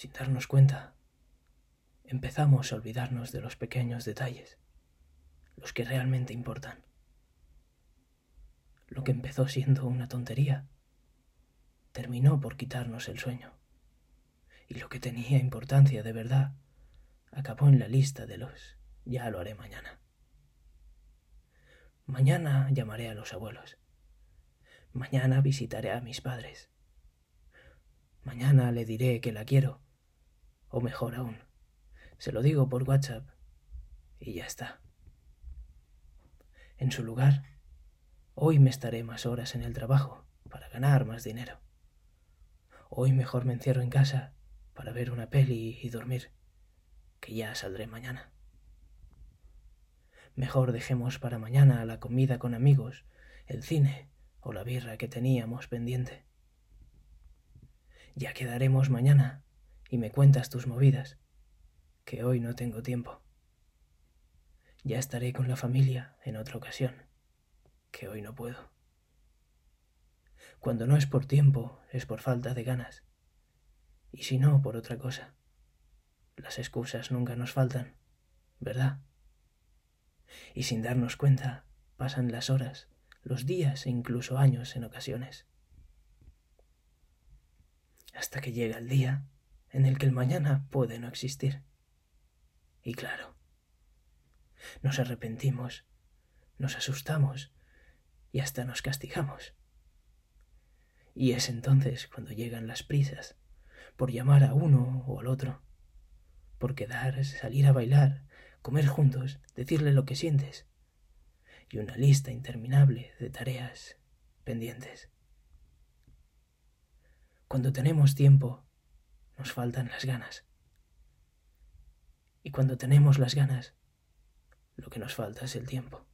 sin darnos cuenta, empezamos a olvidarnos de los pequeños detalles, los que realmente importan. Lo que empezó siendo una tontería, terminó por quitarnos el sueño. Y lo que tenía importancia de verdad, acabó en la lista de los ya lo haré mañana. Mañana llamaré a los abuelos. Mañana visitaré a mis padres. Mañana le diré que la quiero. O mejor aún, se lo digo por WhatsApp y ya está. En su lugar, hoy me estaré más horas en el trabajo para ganar más dinero. Hoy mejor me encierro en casa para ver una peli y dormir, que ya saldré mañana. Mejor dejemos para mañana la comida con amigos, el cine o la birra que teníamos pendiente. Ya quedaremos mañana y me cuentas tus movidas, que hoy no tengo tiempo. Ya estaré con la familia en otra ocasión, que hoy no puedo. Cuando no es por tiempo, es por falta de ganas, y si no, por otra cosa. Las excusas nunca nos faltan, ¿verdad? y sin darnos cuenta pasan las horas, los días e incluso años en ocasiones. Hasta que llega el día en el que el mañana puede no existir. Y claro, nos arrepentimos, nos asustamos y hasta nos castigamos. Y es entonces cuando llegan las prisas por llamar a uno o al otro, por quedar, salir a bailar, comer juntos, decirle lo que sientes y una lista interminable de tareas pendientes. Cuando tenemos tiempo, nos faltan las ganas. Y cuando tenemos las ganas, lo que nos falta es el tiempo.